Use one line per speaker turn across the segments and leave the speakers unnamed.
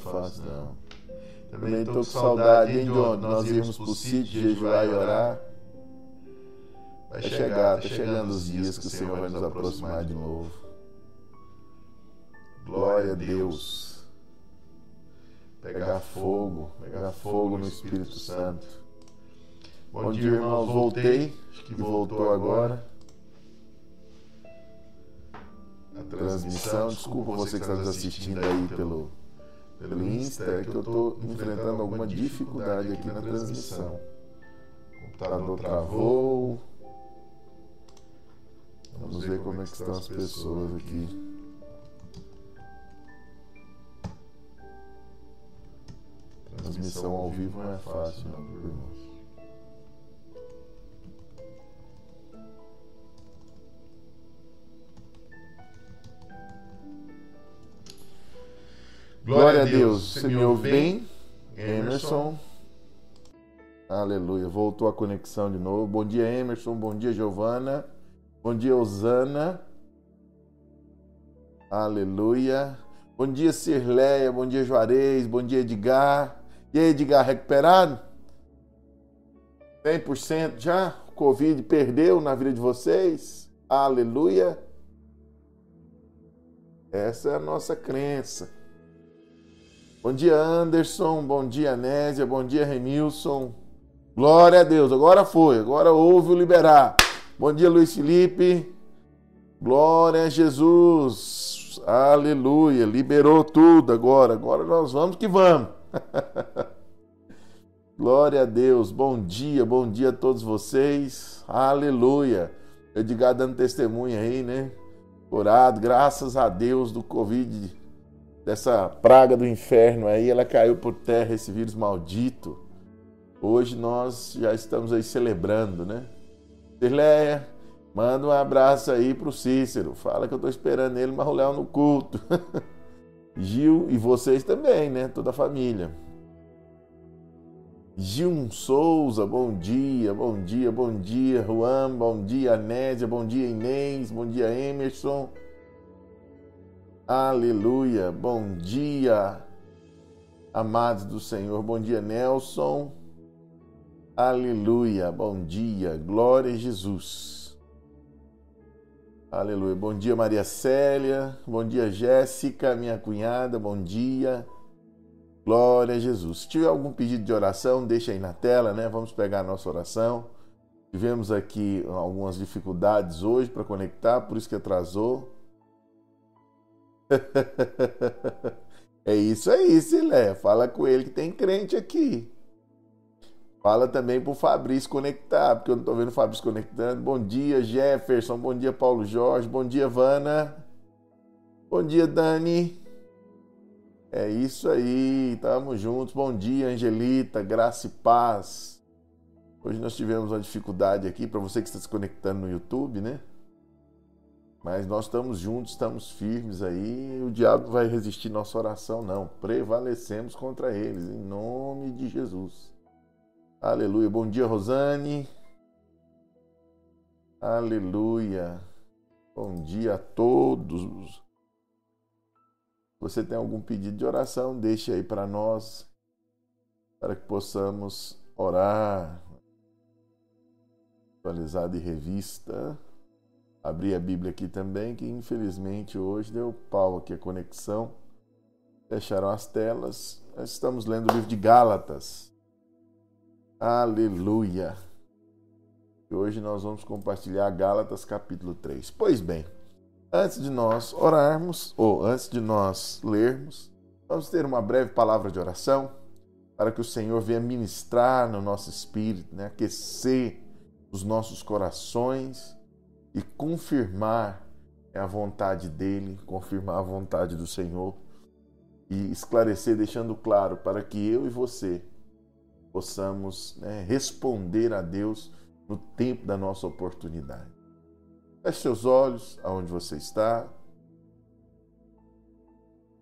fácil, não. Também estou com saudade, hein, John? Nós íamos pro sítio jejuar e orar. Vai chegar, tá chegando os dias que o Senhor vai nos aproximar de novo. Glória a Deus. Pegar fogo, pegar fogo no Espírito Santo. Bom dia, irmãos. Voltei, acho que voltou agora. A transmissão. Desculpa você que está nos assistindo aí pelo, pelo Insta, é que eu estou enfrentando alguma dificuldade aqui na transmissão. O computador travou. Vamos ver como é que estão as pessoas aqui. Transmissão ao vivo não é fácil, não, irmãos. Glória a Deus. Você me ouve bem? Emerson. Aleluia. Voltou a conexão de novo. Bom dia, Emerson. Bom dia, Giovana. Bom dia, Osana. Aleluia. Bom dia, Cirleia. Bom dia, Juarez. Bom dia, Edgar. E aí, Edgar, recuperado? 100% já? O Covid perdeu na vida de vocês? Aleluia. Essa é a nossa crença. Bom dia, Anderson. Bom dia, Nésia. Bom dia, Remilson. Glória a Deus. Agora foi. Agora houve o liberar. Bom dia, Luiz Felipe. Glória a Jesus. Aleluia. Liberou tudo agora. Agora nós vamos que vamos. Glória a Deus. Bom dia, bom dia a todos vocês. Aleluia. Edgar dando testemunha aí, né? Orado, graças a Deus do Covid, dessa praga do inferno aí, ela caiu por terra, esse vírus maldito. Hoje nós já estamos aí celebrando, né? Cirleia, manda um abraço aí pro Cícero. Fala que eu tô esperando ele marroléu no culto. Gil e vocês também, né? Toda a família. Gil Souza, bom dia, bom dia, bom dia, Juan, bom dia, Anésia, bom dia, Inês, bom dia, Emerson. Aleluia, bom dia, amados do Senhor, bom dia, Nelson. Aleluia, bom dia, glória a Jesus. Aleluia, bom dia Maria Célia, bom dia Jéssica, minha cunhada, bom dia. Glória a Jesus. Se tiver algum pedido de oração, deixa aí na tela, né? Vamos pegar a nossa oração. Tivemos aqui algumas dificuldades hoje para conectar, por isso que atrasou. é isso aí, Silé. Fala com ele que tem crente aqui. Fala também pro Fabrício conectar, porque eu não tô vendo o Fabrício conectando. Bom dia, Jefferson. Bom dia, Paulo Jorge. Bom dia, Vana. Bom dia, Dani. É isso aí, tamo juntos. Bom dia, Angelita, graça e paz. Hoje nós tivemos uma dificuldade aqui para você que está se conectando no YouTube, né? Mas nós estamos juntos, estamos firmes aí. O diabo vai resistir nossa oração, não. Prevalecemos contra eles, em nome de Jesus. Aleluia. Bom dia, Rosane. Aleluia. Bom dia a todos. Você tem algum pedido de oração? Deixe aí para nós, para que possamos orar. Atualizada e revista. Abri a Bíblia aqui também, que infelizmente hoje deu pau aqui a conexão. Fecharam as telas. Nós estamos lendo o livro de Gálatas. Aleluia! E hoje nós vamos compartilhar Gálatas capítulo 3. Pois bem, antes de nós orarmos, ou antes de nós lermos, vamos ter uma breve palavra de oração para que o Senhor venha ministrar no nosso espírito, né? aquecer os nossos corações e confirmar a vontade dele, confirmar a vontade do Senhor e esclarecer, deixando claro para que eu e você possamos né, responder a Deus no tempo da nossa oportunidade. Feche seus olhos aonde você está.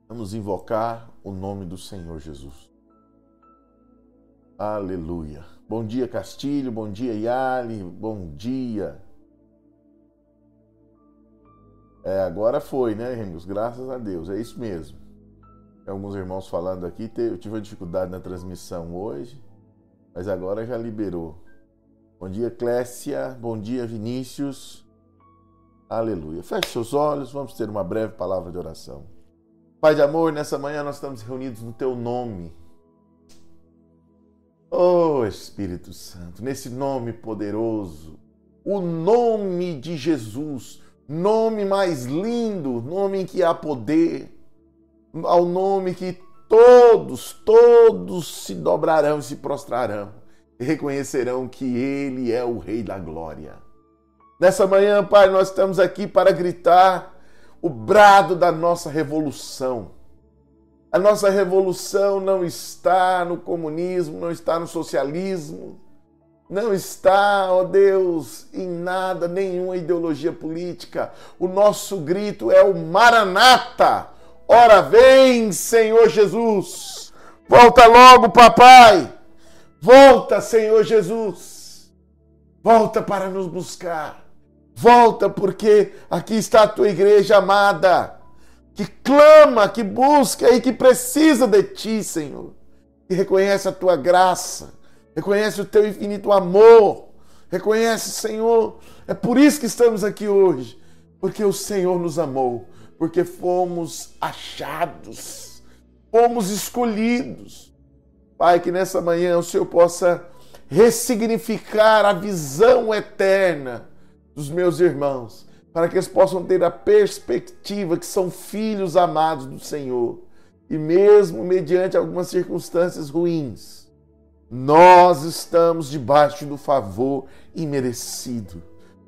Vamos invocar o nome do Senhor Jesus. Aleluia. Bom dia, Castilho. Bom dia, Yali. Bom dia. É, agora foi, né, Remus? Graças a Deus. É isso mesmo. alguns irmãos falando aqui, eu tive uma dificuldade na transmissão hoje, mas agora já liberou. Bom dia, Clécia. Bom dia, Vinícius. Aleluia. Feche seus olhos, vamos ter uma breve palavra de oração. Pai de amor, nessa manhã nós estamos reunidos no teu nome. Oh Espírito Santo, nesse nome poderoso, o nome de Jesus, nome mais lindo, nome que há poder, ao nome que todos, todos se dobrarão se prostrarão e reconhecerão que Ele é o Rei da Glória. Nessa manhã, Pai, nós estamos aqui para gritar o brado da nossa revolução. A nossa revolução não está no comunismo, não está no socialismo, não está, ó Deus, em nada, nenhuma ideologia política. O nosso grito é o Maranata. Ora vem, Senhor Jesus. Volta logo, papai. Volta, Senhor Jesus. Volta para nos buscar. Volta porque aqui está a tua igreja amada, que clama, que busca e que precisa de ti, Senhor. Que reconhece a tua graça reconhece o teu infinito amor, reconhece, Senhor, é por isso que estamos aqui hoje, porque o Senhor nos amou, porque fomos achados, fomos escolhidos. Pai, que nessa manhã o Senhor possa ressignificar a visão eterna dos meus irmãos, para que eles possam ter a perspectiva que são filhos amados do Senhor. E mesmo mediante algumas circunstâncias ruins, nós estamos debaixo do favor imerecido.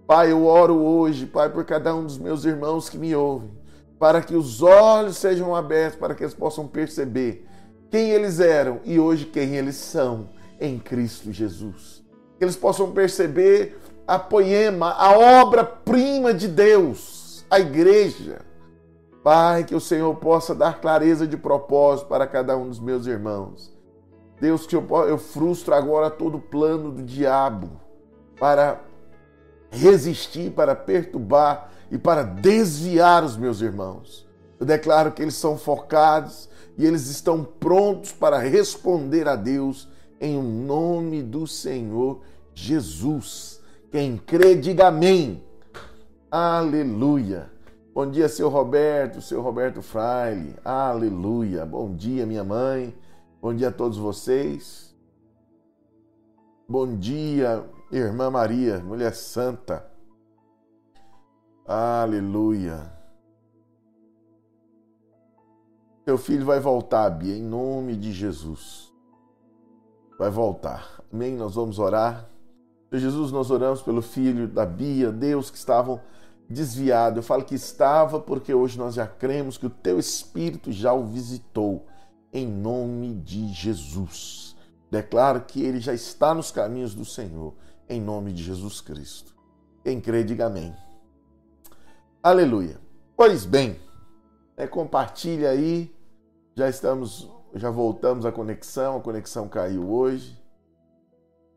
Pai, eu oro hoje, Pai, por cada um dos meus irmãos que me ouvem, para que os olhos sejam abertos, para que eles possam perceber quem eles eram e hoje quem eles são em Cristo Jesus. Que eles possam perceber a poema, a obra-prima de Deus, a igreja. Pai, que o Senhor possa dar clareza de propósito para cada um dos meus irmãos Deus, que eu, eu frustro agora todo o plano do diabo para resistir, para perturbar e para desviar os meus irmãos. Eu declaro que eles são focados e eles estão prontos para responder a Deus em nome do Senhor Jesus. Quem crê, diga amém. Aleluia. Bom dia, seu Roberto, seu Roberto Fraile. Aleluia. Bom dia, minha mãe. Bom dia a todos vocês. Bom dia, irmã Maria, mulher santa. Aleluia. Seu filho vai voltar, Bia, em nome de Jesus. Vai voltar. Amém? Nós vamos orar. Senhor Jesus, nós oramos pelo filho da Bia, Deus, que estavam desviados. Eu falo que estava porque hoje nós já cremos que o teu Espírito já o visitou em nome de Jesus. Declaro que ele já está nos caminhos do Senhor, em nome de Jesus Cristo. Quem crê, diga amém. Aleluia. Pois bem, é, compartilha aí. Já estamos, já voltamos à conexão. A conexão caiu hoje,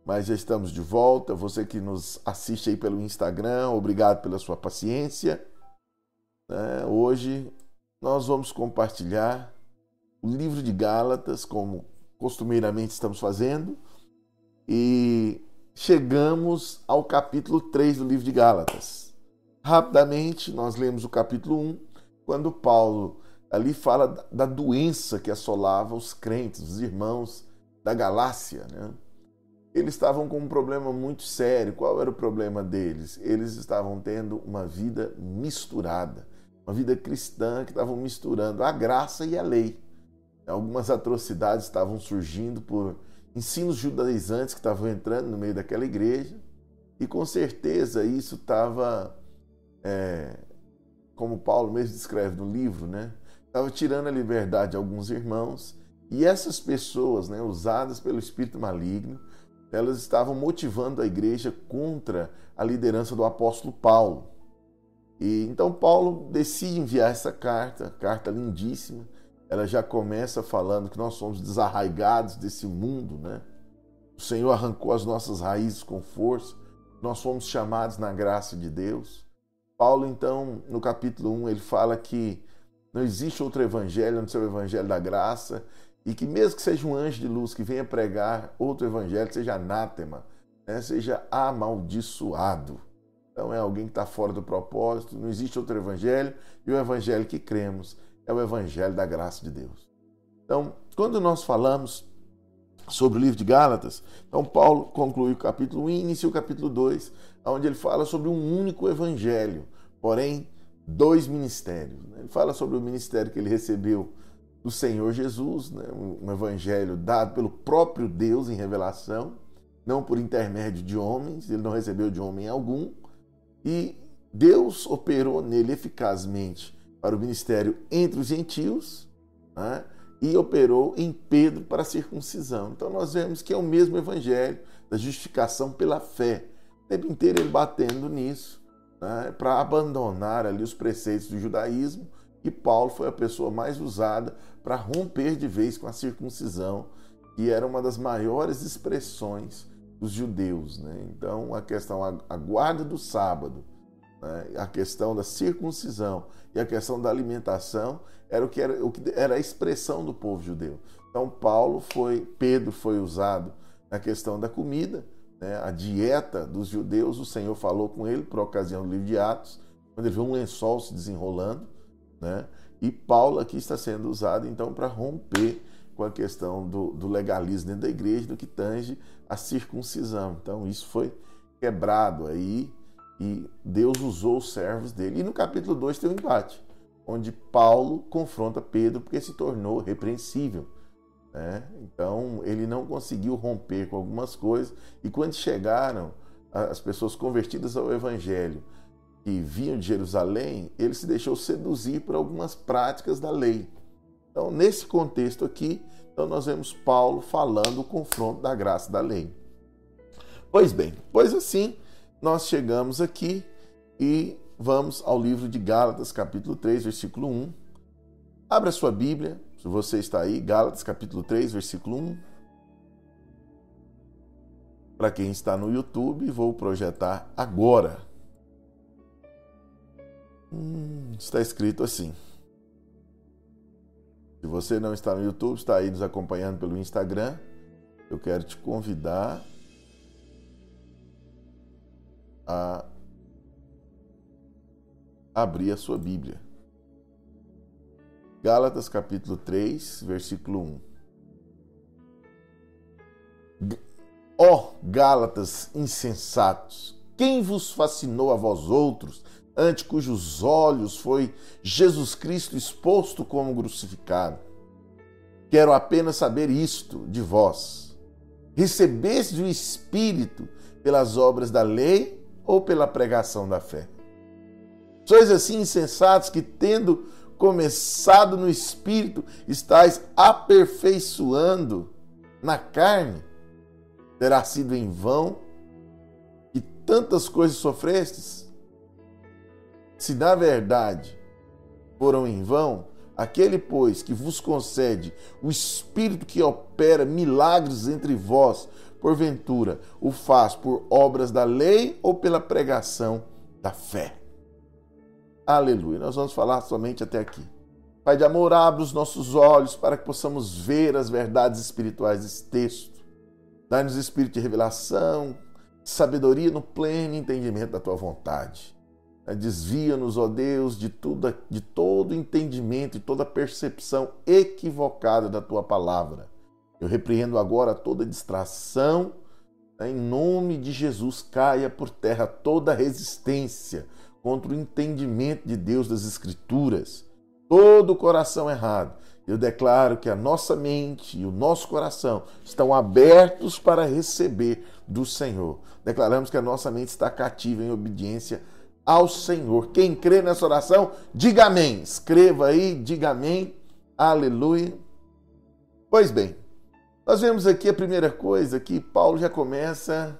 mas já estamos de volta. Você que nos assiste aí pelo Instagram, obrigado pela sua paciência. É, hoje nós vamos compartilhar o livro de Gálatas, como costumeiramente estamos fazendo, e chegamos ao capítulo 3 do livro de Gálatas. Rapidamente, nós lemos o capítulo 1, quando Paulo ali fala da doença que assolava os crentes, os irmãos da Galácia. Né? Eles estavam com um problema muito sério. Qual era o problema deles? Eles estavam tendo uma vida misturada, uma vida cristã que estavam misturando a graça e a lei. Algumas atrocidades estavam surgindo por ensinos judaizantes que estavam entrando no meio daquela igreja, e com certeza isso estava, é, como Paulo mesmo descreve no livro, né? Estava tirando a liberdade de alguns irmãos, e essas pessoas, né, usadas pelo espírito maligno, elas estavam motivando a igreja contra a liderança do apóstolo Paulo. E então Paulo decide enviar essa carta, carta lindíssima, ela já começa falando que nós somos desarraigados desse mundo, né? O Senhor arrancou as nossas raízes com força, nós fomos chamados na graça de Deus. Paulo, então, no capítulo 1, ele fala que não existe outro evangelho não ser o evangelho da graça, e que mesmo que seja um anjo de luz que venha pregar outro evangelho, seja anátema, né, seja amaldiçoado. Então é alguém que está fora do propósito, não existe outro evangelho, e o evangelho que cremos é o evangelho da graça de Deus. Então, quando nós falamos sobre o livro de Gálatas, então Paulo conclui o capítulo 1 e inicia o capítulo 2, onde ele fala sobre um único evangelho, porém dois ministérios. Né? Ele fala sobre o ministério que ele recebeu do Senhor Jesus, né? um evangelho dado pelo próprio Deus em revelação, não por intermédio de homens, ele não recebeu de homem algum, e Deus operou nele eficazmente para o ministério entre os gentios né? e operou em Pedro para a circuncisão. Então nós vemos que é o mesmo evangelho da justificação pela fé. O tempo inteiro ele batendo nisso, né? para abandonar ali os preceitos do judaísmo, e Paulo foi a pessoa mais usada para romper de vez com a circuncisão, que era uma das maiores expressões dos judeus. Né? Então, a questão, a guarda do sábado, né? a questão da circuncisão e a questão da alimentação era o que era, o que era a expressão do povo judeu. Então, Paulo foi, Pedro foi usado na questão da comida, né? a dieta dos judeus. O Senhor falou com ele por ocasião do livro de Atos, quando ele viu um lençol se desenrolando. Né? E Paulo aqui está sendo usado então para romper com a questão do, do, legalismo dentro da igreja, do que tange a circuncisão. Então isso foi quebrado aí e Deus usou os servos dele. E no capítulo 2 tem um empate, onde Paulo confronta Pedro porque se tornou repreensível. Né? Então ele não conseguiu romper com algumas coisas e quando chegaram as pessoas convertidas ao evangelho que vinham de Jerusalém, ele se deixou seduzir por algumas práticas da lei. Então, nesse contexto aqui, então nós vemos Paulo falando o confronto da graça da lei. Pois bem, pois assim, nós chegamos aqui e vamos ao livro de Gálatas, capítulo 3, versículo 1. Abra sua Bíblia, se você está aí, Gálatas, capítulo 3, versículo 1. Para quem está no YouTube, vou projetar agora. Hum, está escrito assim. Se você não está no YouTube, está aí nos acompanhando pelo Instagram, eu quero te convidar a abrir a sua Bíblia. Gálatas capítulo 3, versículo 1. Ó oh, Gálatas insensatos, quem vos fascinou a vós outros ante cujos olhos foi Jesus Cristo exposto como crucificado. Quero apenas saber isto de vós: recebeste o Espírito pelas obras da lei ou pela pregação da fé? Sois assim insensatos que, tendo começado no Espírito, estáis aperfeiçoando na carne? Terá sido em vão e tantas coisas sofrestes? Se na verdade foram em vão, aquele, pois, que vos concede o Espírito que opera milagres entre vós, porventura, o faz por obras da lei ou pela pregação da fé. Aleluia. Nós vamos falar somente até aqui. Pai de amor, abre os nossos olhos para que possamos ver as verdades espirituais desse texto. Dá-nos espírito de revelação, sabedoria no pleno entendimento da tua vontade. Desvia-nos, ó Deus, de, tudo, de todo entendimento e toda percepção equivocada da tua palavra. Eu repreendo agora toda distração. Né, em nome de Jesus, caia por terra toda resistência contra o entendimento de Deus das Escrituras. Todo o coração errado. Eu declaro que a nossa mente e o nosso coração estão abertos para receber do Senhor. Declaramos que a nossa mente está cativa em obediência ao Senhor. Quem crê nessa oração, diga amém. Escreva aí, diga amém. Aleluia. Pois bem, nós vemos aqui a primeira coisa que Paulo já começa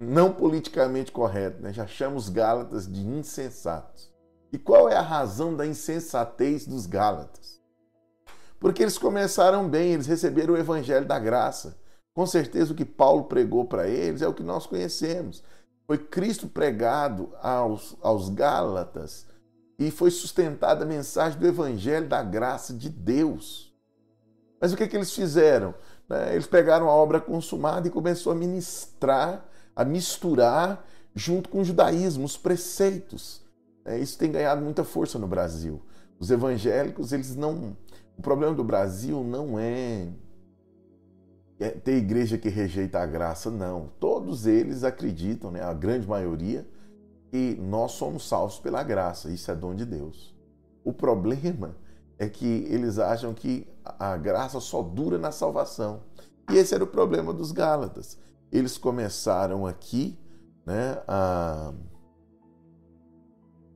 não politicamente correto, né? já chama os Gálatas de insensatos. E qual é a razão da insensatez dos Gálatas? Porque eles começaram bem, eles receberam o evangelho da graça. Com certeza o que Paulo pregou para eles é o que nós conhecemos. Foi Cristo pregado aos, aos Gálatas e foi sustentada a mensagem do Evangelho da graça de Deus. Mas o que, que eles fizeram? Né? Eles pegaram a obra consumada e começou a ministrar, a misturar junto com o judaísmo, os preceitos. É, isso tem ganhado muita força no Brasil. Os evangélicos, eles não. O problema do Brasil não é, é ter igreja que rejeita a graça, não. Todos eles acreditam, né, a grande maioria, que nós somos salvos pela graça. Isso é dom de Deus. O problema é que eles acham que a graça só dura na salvação. E esse era o problema dos Gálatas. Eles começaram aqui, né, a...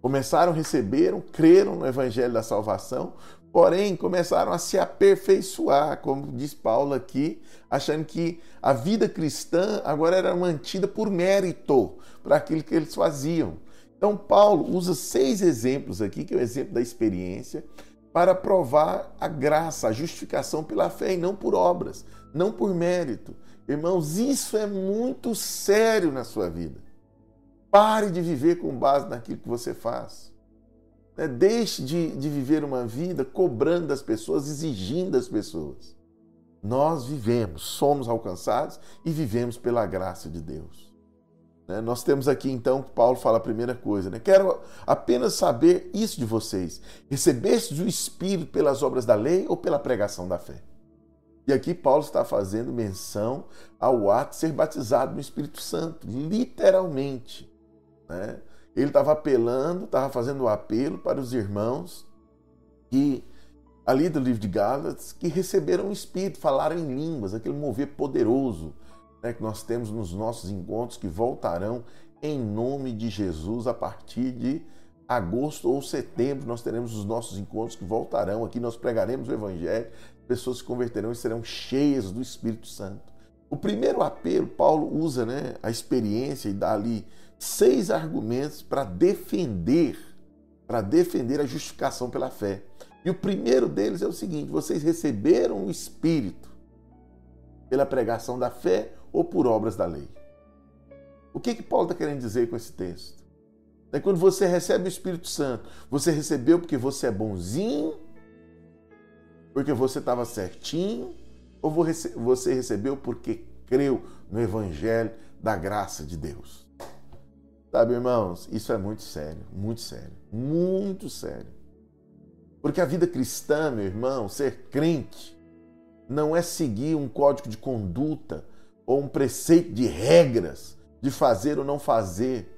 começaram, receberam, creram no evangelho da salvação, porém começaram a se aperfeiçoar, como diz Paulo aqui, achando que a vida cristã agora era mantida por mérito para aquilo que eles faziam. Então Paulo usa seis exemplos aqui, que é o exemplo da experiência, para provar a graça, a justificação pela fé e não por obras, não por mérito. Irmãos, isso é muito sério na sua vida. Pare de viver com base naquilo que você faz. Né, deixe de, de viver uma vida cobrando das pessoas, exigindo das pessoas. Nós vivemos, somos alcançados e vivemos pela graça de Deus. Né? Nós temos aqui então, Paulo fala a primeira coisa, né? quero apenas saber isso de vocês: recebestes o Espírito pelas obras da lei ou pela pregação da fé? E aqui Paulo está fazendo menção ao ato de ser batizado no Espírito Santo, literalmente. Né? Ele estava apelando, estava fazendo o um apelo para os irmãos que, ali do livro de Gálatas, que receberam o Espírito, falaram em línguas, aquele mover poderoso né, que nós temos nos nossos encontros que voltarão em nome de Jesus a partir de agosto ou setembro. Nós teremos os nossos encontros que voltarão aqui. Nós pregaremos o Evangelho, pessoas se converterão e serão cheias do Espírito Santo. O primeiro apelo, Paulo usa né, a experiência e dá ali seis argumentos para defender, para defender a justificação pela fé. E o primeiro deles é o seguinte: vocês receberam o Espírito pela pregação da fé ou por obras da lei. O que, que Paulo está querendo dizer com esse texto? É quando você recebe o Espírito Santo, você recebeu porque você é bonzinho, porque você estava certinho, ou você recebeu porque creu no Evangelho da graça de Deus? Sabe, irmãos, isso é muito sério, muito sério, muito sério. Porque a vida cristã, meu irmão, ser crente, não é seguir um código de conduta ou um preceito de regras de fazer ou não fazer.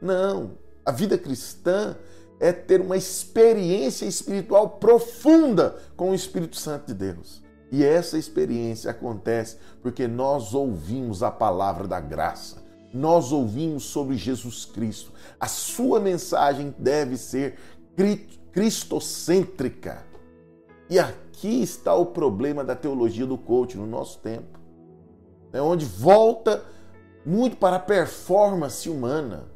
Não. A vida cristã é ter uma experiência espiritual profunda com o Espírito Santo de Deus. E essa experiência acontece porque nós ouvimos a palavra da graça. Nós ouvimos sobre Jesus Cristo. A sua mensagem deve ser cristocêntrica. E aqui está o problema da teologia do coach no nosso tempo né, onde volta muito para a performance humana.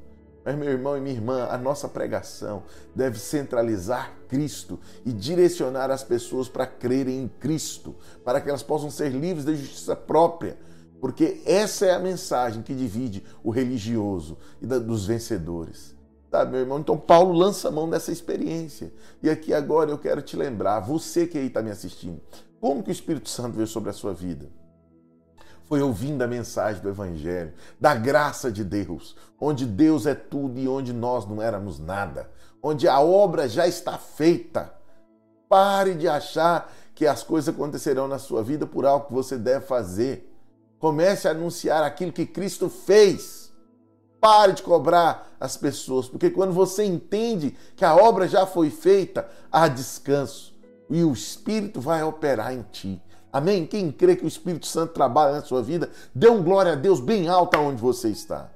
Mas, meu irmão e minha irmã, a nossa pregação deve centralizar Cristo e direcionar as pessoas para crerem em Cristo, para que elas possam ser livres da justiça própria, porque essa é a mensagem que divide o religioso e dos vencedores. Sabe, meu irmão? Então, Paulo lança a mão dessa experiência. E aqui agora eu quero te lembrar, você que aí está me assistindo, como que o Espírito Santo veio sobre a sua vida? Foi ouvindo a mensagem do Evangelho, da graça de Deus, onde Deus é tudo e onde nós não éramos nada, onde a obra já está feita. Pare de achar que as coisas acontecerão na sua vida por algo que você deve fazer. Comece a anunciar aquilo que Cristo fez. Pare de cobrar as pessoas, porque quando você entende que a obra já foi feita, há descanso e o Espírito vai operar em ti. Amém? Quem crê que o Espírito Santo trabalha na sua vida, dê um glória a Deus bem alto aonde você está.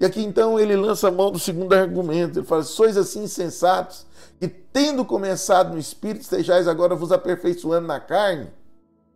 E aqui então ele lança a mão do segundo argumento. Ele fala: Sois assim insensatos, que tendo começado no Espírito, estejais agora vos aperfeiçoando na carne.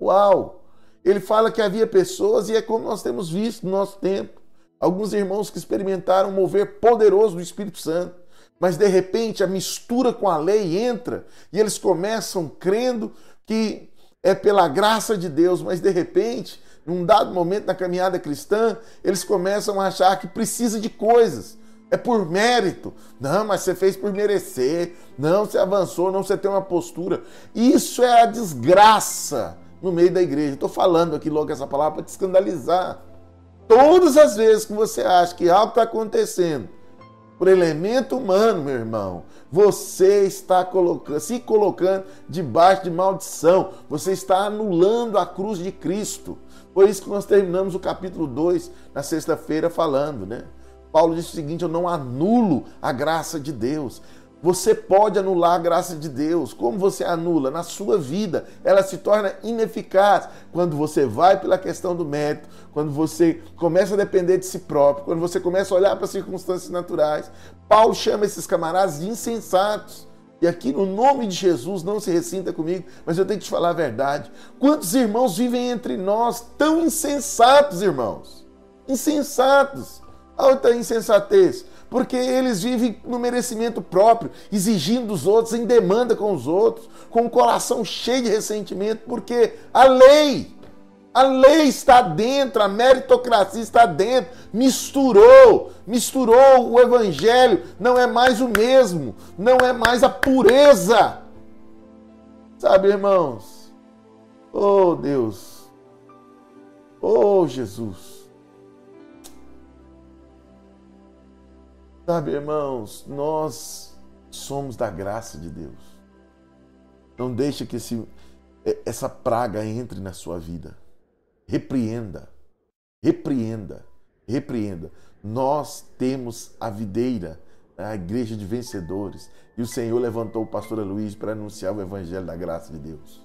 Uau! Ele fala que havia pessoas, e é como nós temos visto no nosso tempo, alguns irmãos que experimentaram um mover poderoso do Espírito Santo, mas de repente a mistura com a lei entra e eles começam crendo que é pela graça de Deus, mas de repente, num dado momento na caminhada cristã, eles começam a achar que precisa de coisas. É por mérito. Não, mas você fez por merecer. Não, você avançou, não, você tem uma postura. Isso é a desgraça no meio da igreja. Estou falando aqui logo essa palavra para te escandalizar. Todas as vezes que você acha que algo está acontecendo por elemento humano, meu irmão, você está colocando, se colocando debaixo de maldição. Você está anulando a cruz de Cristo. Foi isso que nós terminamos o capítulo 2 na sexta-feira falando, né? Paulo disse o seguinte: Eu não anulo a graça de Deus. Você pode anular a graça de Deus. Como você anula? Na sua vida, ela se torna ineficaz quando você vai pela questão do mérito, quando você começa a depender de si próprio, quando você começa a olhar para as circunstâncias naturais. Paulo chama esses camaradas de insensatos. E aqui, no nome de Jesus, não se ressinta comigo, mas eu tenho que te falar a verdade. Quantos irmãos vivem entre nós tão insensatos, irmãos? Insensatos. Onde está a insensatez? Porque eles vivem no merecimento próprio, exigindo dos outros, em demanda com os outros, com o coração cheio de ressentimento, porque a lei, a lei está dentro, a meritocracia está dentro, misturou, misturou o evangelho, não é mais o mesmo, não é mais a pureza. Sabe, irmãos? Oh, Deus. Oh, Jesus. Sabe, irmãos, nós somos da graça de Deus. Não deixe que esse, essa praga entre na sua vida. Repreenda, repreenda, repreenda. Nós temos a videira, a igreja de vencedores. E o Senhor levantou o pastor Luiz para anunciar o evangelho da graça de Deus.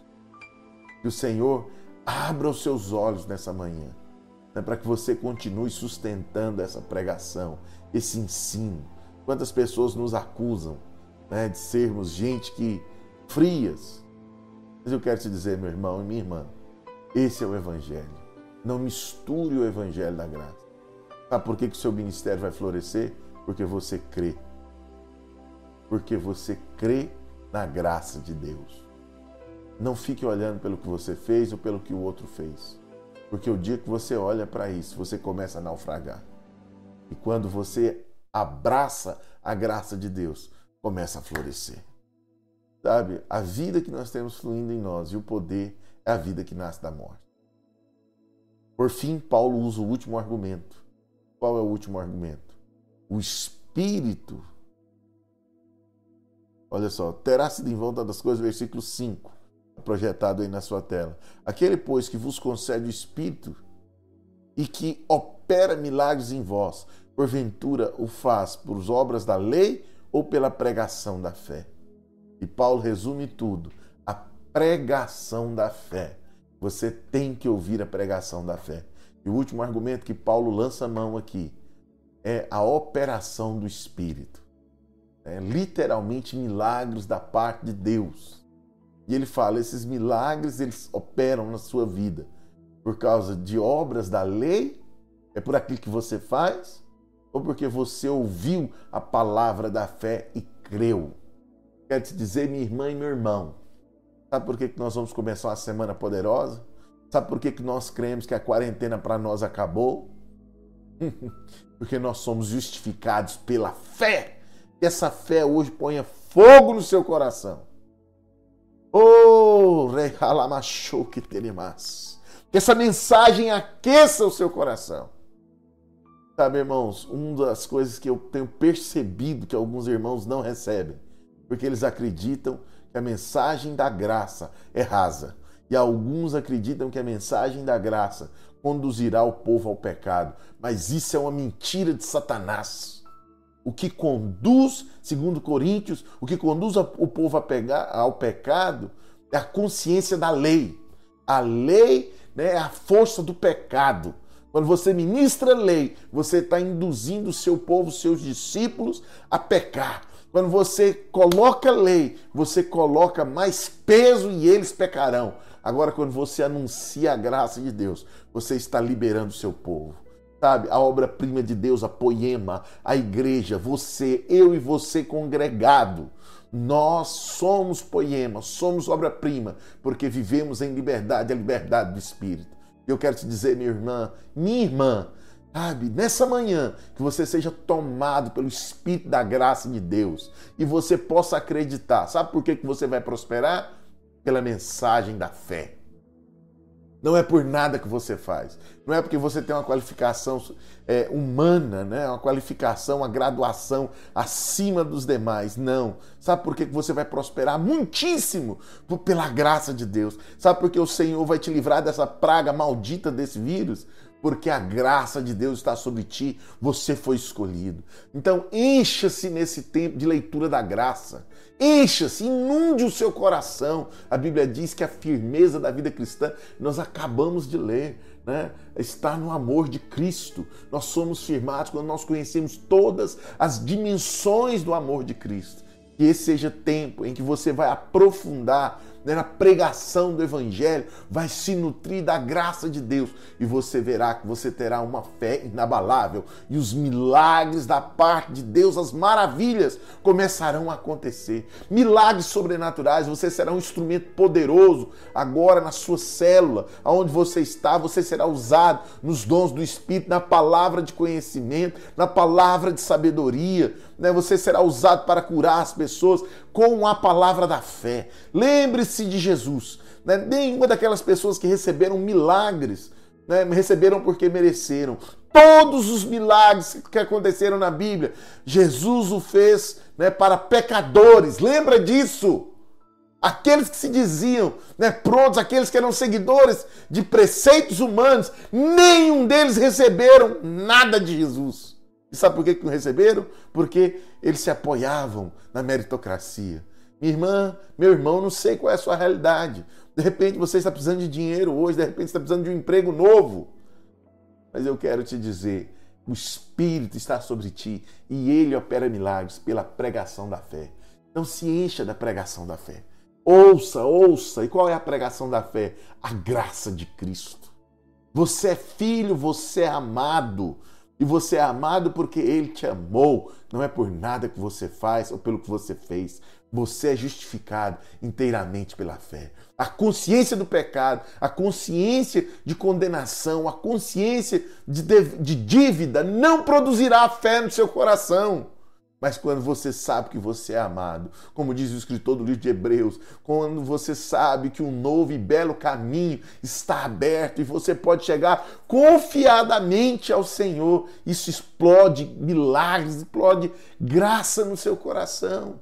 Que o Senhor abra os seus olhos nessa manhã, né, para que você continue sustentando essa pregação, esse ensino. Quantas pessoas nos acusam né, de sermos gente que frias. Mas eu quero te dizer, meu irmão e minha irmã, esse é o Evangelho. Não misture o Evangelho da graça. Sabe por que, que o seu ministério vai florescer? Porque você crê. Porque você crê na graça de Deus. Não fique olhando pelo que você fez ou pelo que o outro fez. Porque o dia que você olha para isso, você começa a naufragar. E quando você abraça a graça de Deus, começa a florescer. Sabe? A vida que nós temos fluindo em nós e o poder é a vida que nasce da morte. Por fim, Paulo usa o último argumento. Qual é o último argumento? O Espírito. Olha só, terá sido em volta das coisas, versículo 5, projetado aí na sua tela. Aquele, pois, que vos concede o Espírito e que opera milagres em vós, porventura o faz por obras da lei ou pela pregação da fé? E Paulo resume tudo: a pregação da fé. Você tem que ouvir a pregação da fé. E o último argumento que Paulo lança a mão aqui é a operação do Espírito. É, literalmente milagres da parte de Deus. E ele fala: esses milagres eles operam na sua vida por causa de obras da lei? É por aquilo que você faz? Ou porque você ouviu a palavra da fé e creu? Quero te dizer, minha irmã e meu irmão, sabe por que nós vamos começar uma semana poderosa? Sabe por que nós cremos que a quarentena para nós acabou? porque nós somos justificados pela fé. E essa fé hoje ponha fogo no seu coração. Oh, que teremas que essa mensagem aqueça o seu coração. Sabe, irmãos, uma das coisas que eu tenho percebido que alguns irmãos não recebem, porque eles acreditam que a mensagem da graça é rasa. E alguns acreditam que a mensagem da graça conduzirá o povo ao pecado. Mas isso é uma mentira de Satanás. O que conduz, segundo Coríntios, o que conduz o povo a pegar, ao pecado é a consciência da lei. A lei né, é a força do pecado. Quando você ministra lei, você está induzindo o seu povo, seus discípulos, a pecar. Quando você coloca lei, você coloca mais peso e eles pecarão. Agora, quando você anuncia a graça de Deus, você está liberando o seu povo. Sabe, a obra-prima de Deus, a poema, a igreja, você, eu e você congregado. Nós somos poema, somos obra-prima, porque vivemos em liberdade, a liberdade do Espírito. Eu quero te dizer, minha irmã, minha irmã, Sabe, nessa manhã, que você seja tomado pelo Espírito da graça de Deus e você possa acreditar. Sabe por que, que você vai prosperar? Pela mensagem da fé. Não é por nada que você faz. Não é porque você tem uma qualificação é, humana, né? uma qualificação, uma graduação acima dos demais. Não. Sabe por que você vai prosperar muitíssimo? Pela graça de Deus. Sabe por que o Senhor vai te livrar dessa praga maldita desse vírus? Porque a graça de Deus está sobre ti, você foi escolhido. Então, encha-se nesse tempo de leitura da graça. Encha-se, inunde o seu coração. A Bíblia diz que a firmeza da vida cristã, nós acabamos de ler, né? está no amor de Cristo. Nós somos firmados quando nós conhecemos todas as dimensões do amor de Cristo. Que esse seja tempo em que você vai aprofundar né, na pregação do Evangelho, vai se nutrir da graça de Deus. E você verá que você terá uma fé inabalável. E os milagres da parte de Deus, as maravilhas começarão a acontecer. Milagres sobrenaturais, você será um instrumento poderoso agora na sua célula, aonde você está, você será usado nos dons do Espírito, na palavra de conhecimento, na palavra de sabedoria né? Você será usado para curar as pessoas com a palavra da fé. Lembre-se de Jesus. Né? Nenhuma daquelas pessoas que receberam milagres né? receberam porque mereceram. Todos os milagres que aconteceram na Bíblia, Jesus o fez né, para pecadores. Lembra disso? Aqueles que se diziam né, prontos, aqueles que eram seguidores de preceitos humanos, nenhum deles receberam nada de Jesus. E sabe por que não receberam? Porque eles se apoiavam na meritocracia. Minha irmã, meu irmão, não sei qual é a sua realidade. De repente você está precisando de dinheiro hoje, de repente você está precisando de um emprego novo. Mas eu quero te dizer, o Espírito está sobre ti e ele opera milagres pela pregação da fé. Então se encha da pregação da fé. Ouça, ouça. E qual é a pregação da fé? A graça de Cristo. Você é filho, você é amado. E você é amado porque Ele te amou. Não é por nada que você faz ou pelo que você fez. Você é justificado inteiramente pela fé. A consciência do pecado, a consciência de condenação, a consciência de, de dívida não produzirá fé no seu coração. Mas quando você sabe que você é amado, como diz o escritor do livro de Hebreus, quando você sabe que um novo e belo caminho está aberto e você pode chegar confiadamente ao Senhor, isso explode milagres, explode graça no seu coração,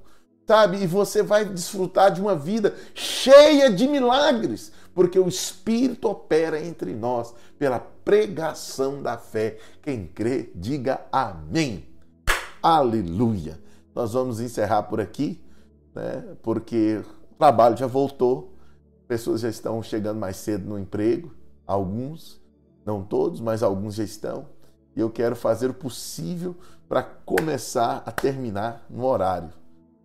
sabe? E você vai desfrutar de uma vida cheia de milagres, porque o Espírito opera entre nós pela pregação da fé. Quem crê, diga amém. Aleluia! Nós vamos encerrar por aqui, né? porque o trabalho já voltou, pessoas já estão chegando mais cedo no emprego, alguns, não todos, mas alguns já estão. E eu quero fazer o possível para começar a terminar no horário.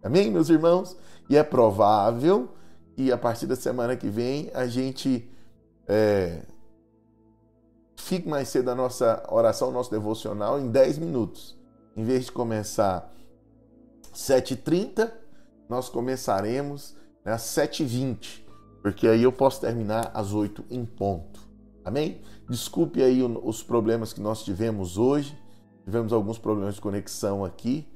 Amém, meus irmãos? E é provável que a partir da semana que vem a gente é, fique mais cedo a nossa oração, nosso devocional em 10 minutos. Em vez de começar 7h30, nós começaremos às 7h20, porque aí eu posso terminar às 8 em ponto. Amém? Desculpe aí os problemas que nós tivemos hoje. Tivemos alguns problemas de conexão aqui,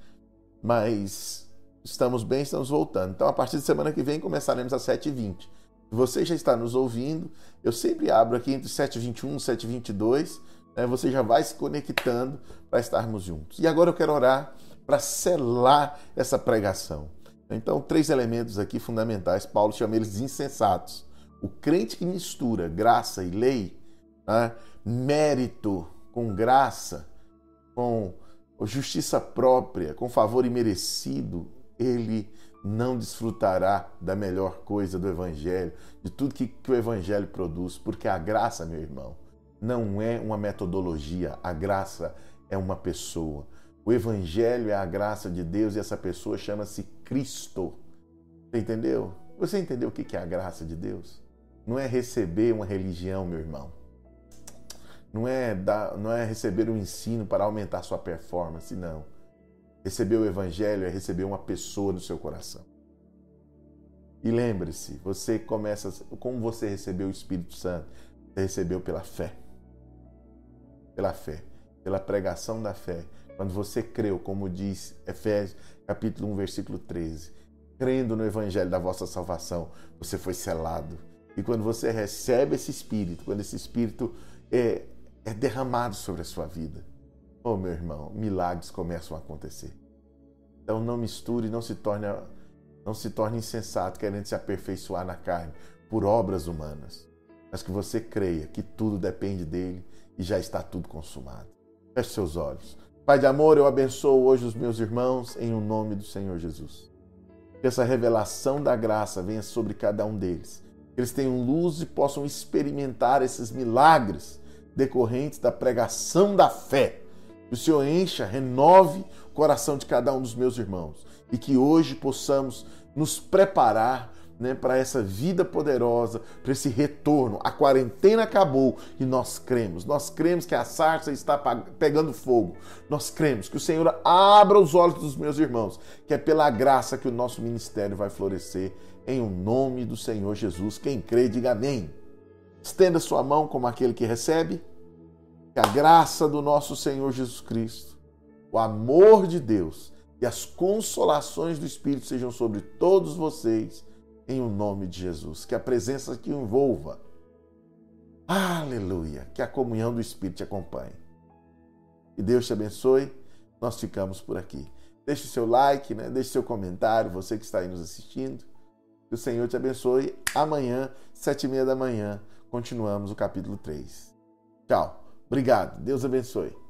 mas estamos bem, estamos voltando. Então, a partir de semana que vem, começaremos às 7h20. Se você já está nos ouvindo, eu sempre abro aqui entre 7h21 e 7h22 né, você já vai se conectando para estarmos juntos. E agora eu quero orar para selar essa pregação. Então, três elementos aqui fundamentais. Paulo chama eles de insensatos. O crente que mistura graça e lei, né, mérito com graça, com justiça própria, com favor imerecido, ele não desfrutará da melhor coisa do Evangelho, de tudo que, que o Evangelho produz, porque a graça, meu irmão, não é uma metodologia, a graça é uma pessoa. O Evangelho é a graça de Deus e essa pessoa chama-se Cristo. Você entendeu? Você entendeu o que é a graça de Deus? Não é receber uma religião, meu irmão. Não é, dar, não é receber um ensino para aumentar sua performance, não. Receber o Evangelho é receber uma pessoa no seu coração. E lembre-se, você começa, como você recebeu o Espírito Santo? Você recebeu pela fé pela fé. pela pregação da fé. Quando você creu, como diz Efésios capítulo 1, versículo 13, crendo no evangelho da vossa salvação, você foi selado. E quando você recebe esse espírito, quando esse espírito é, é derramado sobre a sua vida, oh meu irmão, milagres começam a acontecer. Então não misture, não se torne não se torne insensato querendo se aperfeiçoar na carne por obras humanas, mas que você creia que tudo depende dele e já está tudo consumado. Feche seus olhos. Pai de amor, eu abençoo hoje os meus irmãos em o um nome do Senhor Jesus. Que essa revelação da graça venha sobre cada um deles. Que eles tenham luz e possam experimentar esses milagres decorrentes da pregação da fé. Que o Senhor encha, renove o coração de cada um dos meus irmãos e que hoje possamos nos preparar né, para essa vida poderosa, para esse retorno. A quarentena acabou e nós cremos. Nós cremos que a sarça está pegando fogo. Nós cremos que o Senhor abra os olhos dos meus irmãos, que é pela graça que o nosso ministério vai florescer. Em o nome do Senhor Jesus. Quem crê, diga amém. Estenda sua mão como aquele que recebe. Que a graça do nosso Senhor Jesus Cristo, o amor de Deus e as consolações do Espírito sejam sobre todos vocês, em o nome de Jesus. Que a presença que envolva. Aleluia! Que a comunhão do Espírito te acompanhe. Que Deus te abençoe. Nós ficamos por aqui. Deixe seu like, né? deixe seu comentário, você que está aí nos assistindo. Que o Senhor te abençoe. Amanhã, sete e meia da manhã, continuamos o capítulo 3. Tchau. Obrigado. Deus abençoe.